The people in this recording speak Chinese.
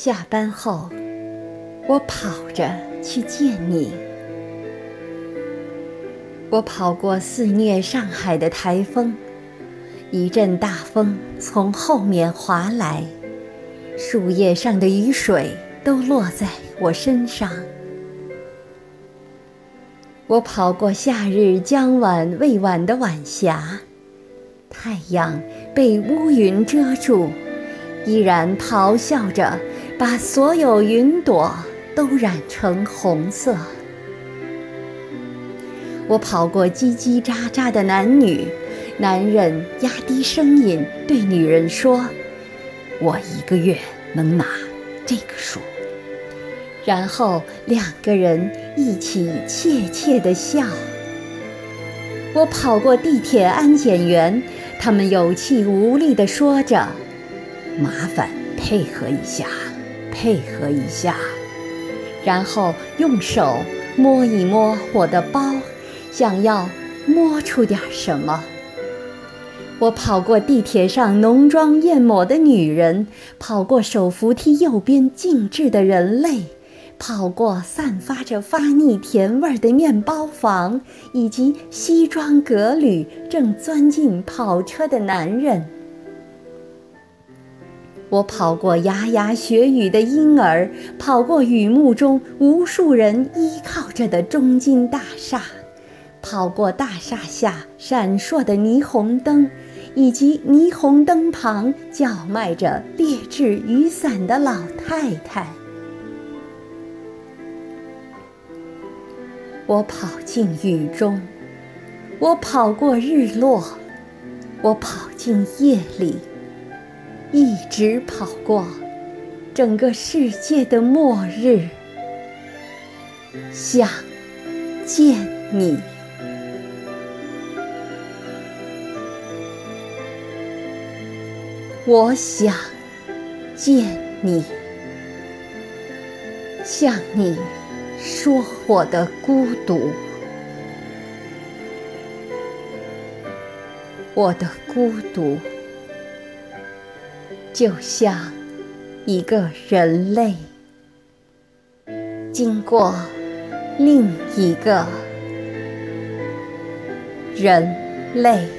下班后，我跑着去见你。我跑过肆虐上海的台风，一阵大风从后面划来，树叶上的雨水都落在我身上。我跑过夏日将晚未晚的晚霞，太阳被乌云遮住，依然咆哮着。把所有云朵都染成红色。我跑过叽叽喳喳的男女，男人压低声音对女人说：“我一个月能拿这个数。”然后两个人一起怯怯地笑。我跑过地铁安检员，他们有气无力地说着：“麻烦配合一下。”配合一下，然后用手摸一摸我的包，想要摸出点什么。我跑过地铁上浓妆艳抹的女人，跑过手扶梯右边静止的人类，跑过散发着发腻甜味的面包房，以及西装革履正钻进跑车的男人。我跑过牙牙学语的婴儿，跑过雨幕中无数人依靠着的中金大厦，跑过大厦下闪烁的霓虹灯，以及霓虹灯旁叫卖着劣质雨伞的老太太。我跑进雨中，我跑过日落，我跑进夜里。一直跑过整个世界的末日，想见你。我想见你，向你说我的孤独，我的孤独。就像一个人类经过另一个人类。